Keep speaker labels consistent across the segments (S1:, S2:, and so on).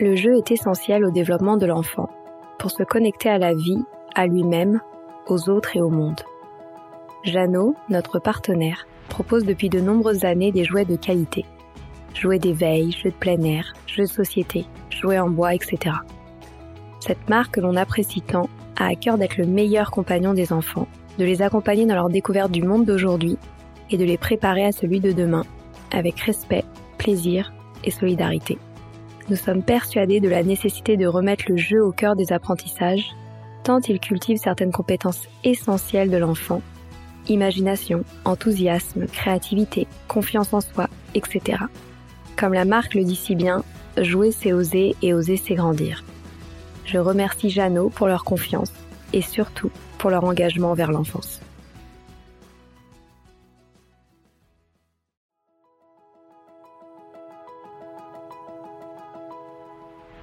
S1: Le jeu est essentiel au développement de l'enfant, pour se connecter à la vie, à lui-même, aux autres et au monde. Jeannot, notre partenaire, propose depuis de nombreuses années des jouets de qualité. Jouets d'éveil, jeux de plein air, jeux de société, jouets en bois, etc. Cette marque que l'on apprécie tant a à cœur d'être le meilleur compagnon des enfants, de les accompagner dans leur découverte du monde d'aujourd'hui et de les préparer à celui de demain, avec respect, plaisir et solidarité. Nous sommes persuadés de la nécessité de remettre le jeu au cœur des apprentissages, tant il cultive certaines compétences essentielles de l'enfant imagination, enthousiasme, créativité, confiance en soi, etc. Comme la marque le dit si bien, jouer c'est oser et oser c'est grandir. Je remercie Jeannot pour leur confiance et surtout pour leur engagement vers l'enfance.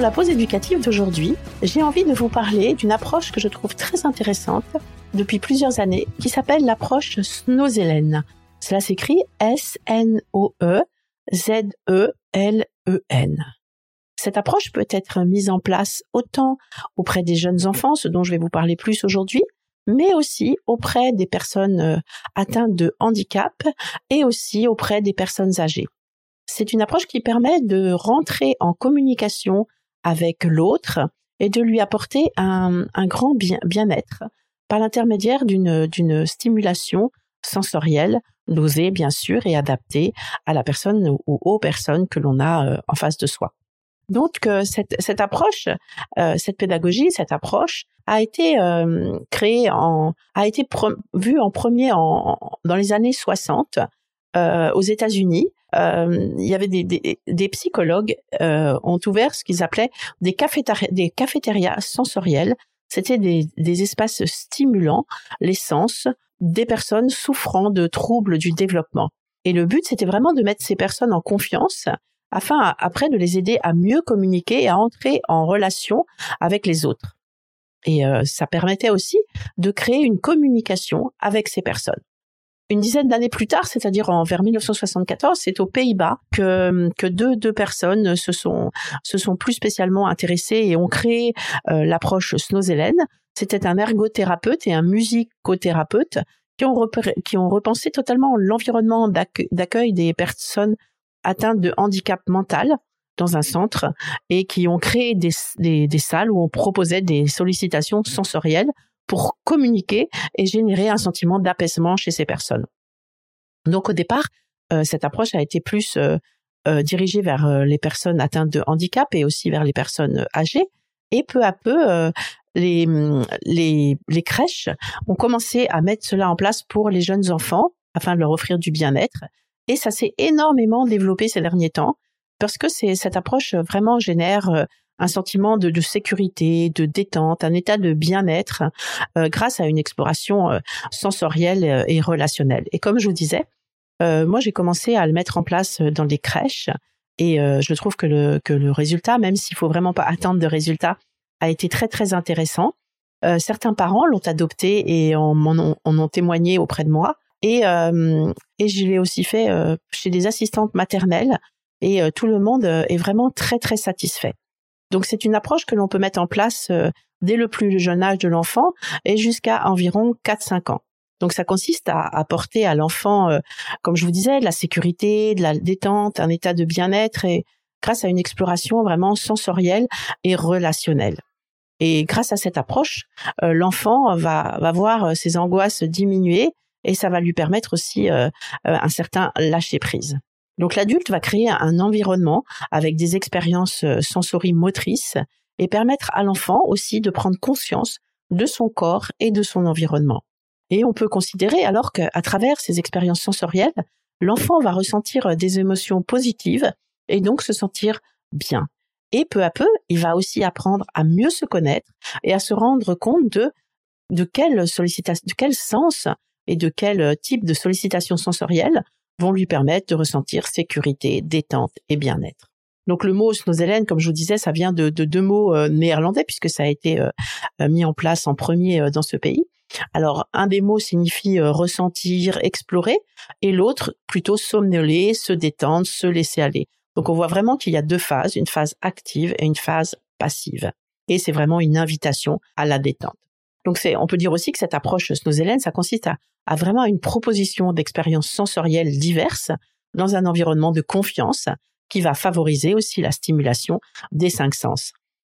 S2: Pour la pause éducative d'aujourd'hui, j'ai envie de vous parler d'une approche que je trouve très intéressante depuis plusieurs années qui s'appelle l'approche Snozelen. Cela s'écrit S-N-O-E-Z-E-L-E-N. Cette approche peut être mise en place autant auprès des jeunes enfants, ce dont je vais vous parler plus aujourd'hui, mais aussi auprès des personnes euh, atteintes de handicap et aussi auprès des personnes âgées. C'est une approche qui permet de rentrer en communication avec l'autre et de lui apporter un, grand bien-être par l'intermédiaire d'une stimulation sensorielle dosée bien sûr et adaptée à la personne ou aux personnes que l'on a euh, en face de soi. Donc euh, cette, cette approche, euh, cette pédagogie, cette approche a été créée en, a été vue en premier en, dans les années 60 aux États-Unis. Il y avait des, des, des psychologues ont ouvert ce qu'ils appelaient des, des cafétérias sensorielles c'était des, des espaces stimulants, les sens, des personnes souffrant de troubles du développement. Et le but, c'était vraiment de mettre ces personnes en confiance afin après de les aider à mieux communiquer et à entrer en relation avec les autres. Et euh, ça permettait aussi de créer une communication avec ces personnes une dizaine d'années plus tard, c'est-à-dire en vers 1974, c'est aux Pays-Bas que que deux deux personnes se sont se sont plus spécialement intéressées et ont créé euh, l'approche Snozelen. C'était un ergothérapeute et un musicothérapeute qui ont qui ont repensé totalement l'environnement d'accueil des personnes atteintes de handicap mental dans un centre et qui ont créé des, des, des salles où on proposait des sollicitations sensorielles pour communiquer et générer un sentiment d'apaisement chez ces personnes. Donc au départ, euh, cette approche a été plus euh, euh, dirigée vers les personnes atteintes de handicap et aussi vers les personnes âgées. Et peu à peu, les, les, les crèches ont commencé à mettre cela en place pour les jeunes enfants afin de leur offrir du bien-être. Et ça s'est énormément développé ces derniers temps parce que cette approche vraiment génère un sentiment de, sécurité, de détente, un état de bien-être euh, grâce à une exploration euh, sensorielle euh, et relationnelle. Et comme je vous disais, moi j'ai commencé à le mettre en place dans des crèches et je trouve que le, que le résultat, même s'il faut vraiment pas attendre de résultats, a été très très intéressant. certains parents l'ont adopté et en, ont, en ont témoigné auprès de moi. Et, et je l'ai aussi fait chez des assistantes maternelles et tout le monde est vraiment très très satisfait. Donc c'est une approche que l'on peut mettre en place euh, dès le plus jeune âge de l'enfant et jusqu'à environ 4-5 ans. Donc ça consiste à apporter à l'enfant, euh, comme je vous disais, de la sécurité, de la détente, un état de bien-être et grâce à une exploration vraiment sensorielle et relationnelle. Et grâce à cette approche, euh, l'enfant va, va voir ses angoisses diminuer et ça va lui permettre aussi un certain lâcher prise. Donc l'adulte va créer un environnement avec des expériences euh, sensorimotrices et permettre à l'enfant aussi de prendre conscience de son corps et de son environnement. Et on peut considérer alors qu'à travers ces expériences sensorielles, l'enfant va ressentir euh, des émotions positives et donc se sentir bien. Et peu à peu, il va aussi apprendre à mieux se connaître et à se rendre compte de de quel sens et de quel type de sollicitation sensorielle vont lui permettre de ressentir sécurité, détente et bien-être. Donc le mot snozelen, comme je vous disais, ça vient de, deux mots euh, néerlandais puisque ça a été euh, euh, mis en place en premier dans ce pays. Alors un des mots signifie ressentir, explorer, et l'autre plutôt somnoler, se détendre, se laisser aller. Donc on voit vraiment qu'il y a deux phases, une phase active et une phase passive. Et c'est vraiment une invitation à la détente. Donc c'est, on peut dire aussi que cette approche snozelen, ça consiste à, à vraiment une proposition d'expériences sensorielles diverses dans un environnement de confiance qui va favoriser aussi la stimulation des cinq sens.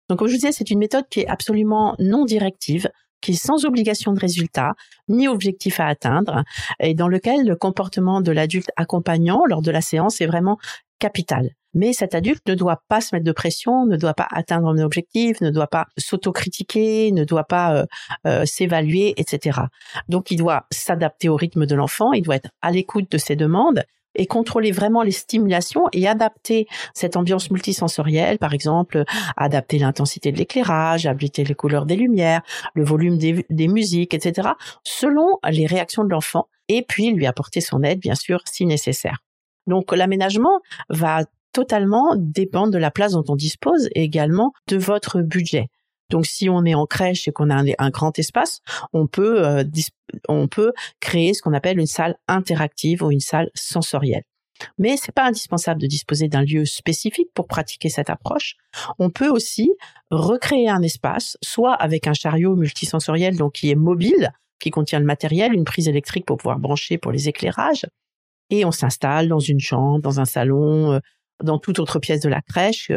S2: Donc, comme je vous disais, c'est une méthode qui est absolument non directive, qui est sans obligation de résultat, ni objectif à atteindre, et dans lequel le comportement de l'adulte accompagnant lors de la séance est vraiment capital. Mais cet adulte ne doit pas se mettre de pression, ne doit pas atteindre un objectif, ne doit pas s'autocritiquer, ne doit pas euh, euh, s'évaluer, etc. Donc il doit s'adapter au rythme de l'enfant, il doit être à l'écoute de ses demandes et contrôler vraiment les stimulations et adapter cette ambiance multisensorielle, par exemple, adapter l'intensité de l'éclairage, adapter les couleurs des lumières, le volume des, des musiques, etc., selon les réactions de l'enfant, et puis lui apporter son aide, bien sûr, si nécessaire. Donc l'aménagement va totalement dépendre de la place dont on dispose et également de votre budget. Donc, si on est en crèche et qu'on a un, grand espace, on peut, euh, on peut créer ce qu'on appelle une salle interactive ou une salle sensorielle. Mais c'est pas indispensable de disposer d'un lieu spécifique pour pratiquer cette approche. On peut aussi recréer un espace, soit avec un chariot multisensoriel, donc qui est mobile, qui contient le matériel, une prise électrique pour pouvoir brancher pour les éclairages, et on s'installe dans une chambre, dans un salon, euh, dans toute autre pièce de la crèche,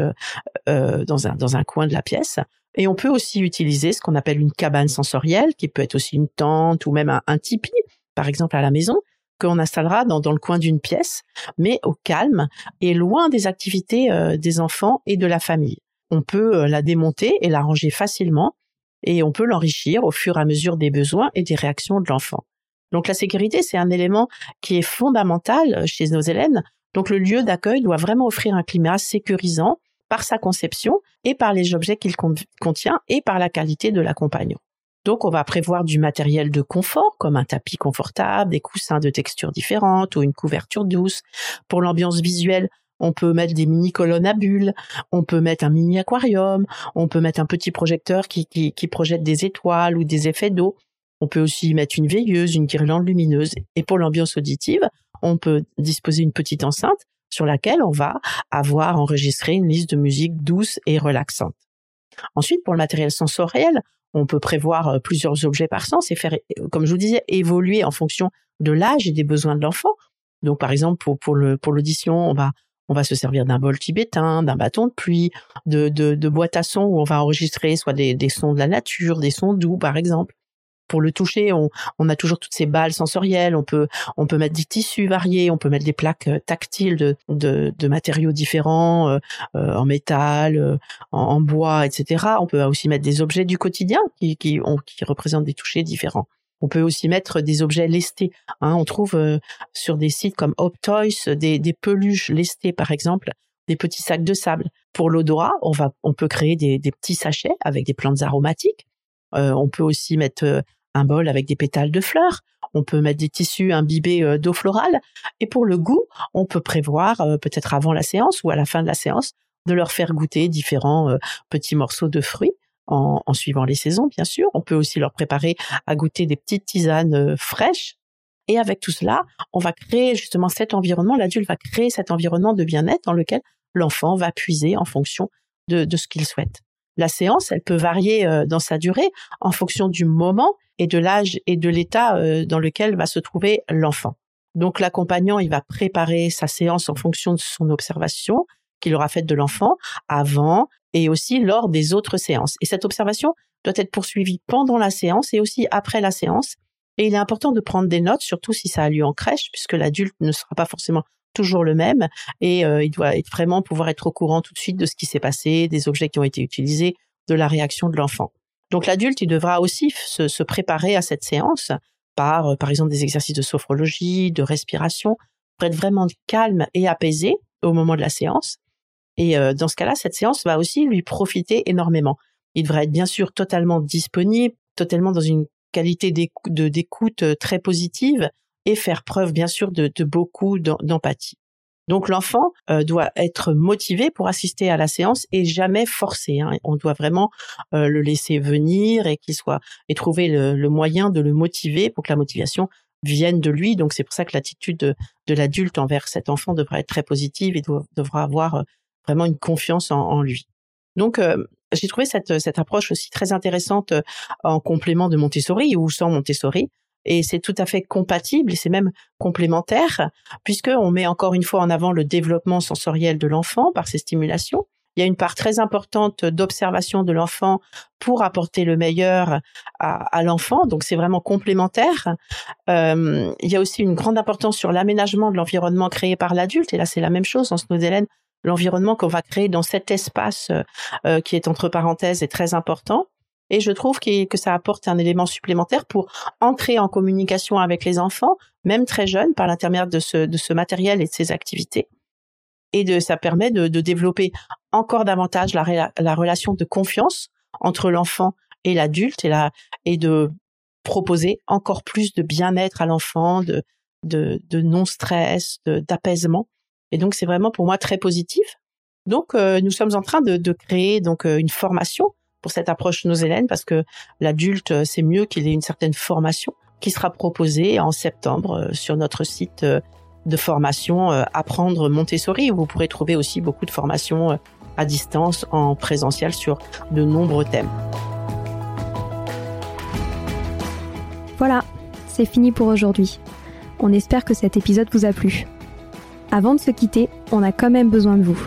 S2: euh, dans un dans un coin de la pièce, et on peut aussi utiliser ce qu'on appelle une cabane sensorielle, qui peut être aussi une tente ou même un, tipi, par exemple à la maison, qu'on installera dans, dans, le coin d'une pièce, mais au calme et loin des activités euh, des enfants et de la famille. On peut euh, la démonter et la ranger facilement, et on peut l'enrichir au fur et à mesure des besoins et des réactions de l'enfant. Donc la sécurité, c'est un élément qui est fondamental euh, chez nos élèves. Donc le lieu d'accueil doit vraiment offrir un climat sécurisant par sa conception et par les objets qu'il contient et par la qualité de l'accompagnant. Donc, on va prévoir du matériel de confort, comme un tapis confortable, des coussins de textures différentes ou une couverture douce. Pour l'ambiance visuelle, on peut mettre des mini colonnes à bulles, on peut mettre un mini aquarium, on peut mettre un petit projecteur qui projette des étoiles ou des effets d'eau. On peut aussi mettre une veilleuse, une guirlande lumineuse. Et pour l'ambiance auditive, on peut disposer une petite enceinte sur laquelle on va avoir enregistré une liste de musique douce et relaxante. Ensuite, pour le matériel sensoriel, on peut prévoir euh, plusieurs objets par sens et faire, euh, comme je vous disais, évoluer en fonction de l'âge et des besoins de l'enfant. Donc, par exemple, pour, pour l'audition, on va on va se servir d'un bol tibétain, d'un bâton de pluie, de, de, de boîte à sons où on va enregistrer soit des, des sons de la nature, des sons doux, par exemple pour le toucher, on, a toujours toutes ces balles sensorielles. On peut, on peut mettre des tissus variés, on peut mettre des plaques euh, tactiles de, de, matériaux différents, euh, euh, en métal, en, bois, etc. On peut aussi mettre des objets du quotidien qui, qui, qui représentent des touchés différents. On peut aussi mettre des objets lestés. Hein. On trouve sur des sites comme Optoys des, des peluches lestées, par exemple, des petits sacs de sable. Pour l'odorat, on on peut créer des petits sachets avec des plantes aromatiques. on peut aussi mettre un bol avec des pétales de fleurs. On peut mettre des tissus imbibés euh, d'eau florale. Et pour le goût, on peut prévoir, euh, peut-être avant la séance ou à la fin de la séance, de leur faire goûter différents euh, petits morceaux de fruits. En, suivant les saisons, bien sûr. On peut aussi leur préparer à goûter des petites tisanes fraîches. Et avec tout cela, on va créer justement cet environnement, l'adulte va créer cet environnement de bien-être dans lequel l'enfant va puiser en fonction de ce qu'il souhaite. La séance, elle peut varier dans sa durée en fonction du moment et de l'âge et de l'état euh, dans lequel va se trouver l'enfant. Donc l'accompagnant, il va préparer sa séance en fonction de son observation qu'il aura faite de l'enfant avant et aussi lors des autres séances. Et cette observation doit être poursuivie pendant la séance et aussi après la séance. Et il est important de prendre des notes, surtout si ça a lieu en crèche, puisque l'adulte ne sera pas forcément toujours le même et euh, il doit être vraiment pouvoir être au courant tout de suite de ce qui s'est passé, des objets qui ont été utilisés, de la réaction de l'enfant. Donc l'adulte, il devra aussi se, préparer à cette séance par, euh, par exemple, des exercices de sophrologie, de respiration, pour être vraiment calme et apaisé au moment de la séance. Et dans ce cas-là, cette séance va aussi lui profiter énormément. Il devrait être bien sûr totalement disponible, totalement dans une qualité d'écoute très positive faire preuve bien sûr de, beaucoup d'empathie. Donc l'enfant euh, doit être motivé pour assister à la séance et jamais forcé. Hein. On doit vraiment euh, le laisser venir et qu'il soit et trouver le, moyen de le motiver pour que la motivation vienne de lui. Donc c'est pour ça que l'attitude de, l'adulte envers cet enfant devra être très positive et devra avoir euh, vraiment une confiance en, lui. Donc j'ai trouvé cette approche aussi très intéressante en complément de Montessori ou sans Montessori et c'est tout à fait compatible et c'est même complémentaire puisque on met encore une fois en avant le développement sensoriel de l'enfant par ces stimulations. Il y a une part très importante d'observation de l'enfant pour apporter le meilleur à, l'enfant, donc c'est vraiment complémentaire. Euh, il y a aussi une grande importance sur l'aménagement de l'environnement créé par l'adulte, et là c'est la même chose en Snowdelen. L'environnement qu'on va créer dans cet espace euh, qui est entre parenthèses est très important. Et je trouve que, ça apporte un élément supplémentaire pour entrer en communication avec les enfants, même très jeunes, par l'intermédiaire de ce, matériel et de ces activités. Et ça permet de, développer encore davantage la, la relation de confiance entre l'enfant et l'adulte et, de proposer encore plus de bien-être à l'enfant, de, non-stress, d'apaisement. Et donc c'est vraiment pour moi très positif. Donc euh, nous sommes en train de, de créer donc euh, une formation pour cette approche nosélène parce que l'adulte, euh, c'est mieux qu'il ait une certaine formation qui sera proposée en septembre euh, sur notre site euh, de formation Apprendre Montessori où vous pourrez trouver aussi beaucoup de formations à distance en présentiel sur de nombreux thèmes.
S1: Voilà, c'est fini pour aujourd'hui. On espère que cet épisode vous a plu. Avant de se quitter, on a quand même besoin de vous.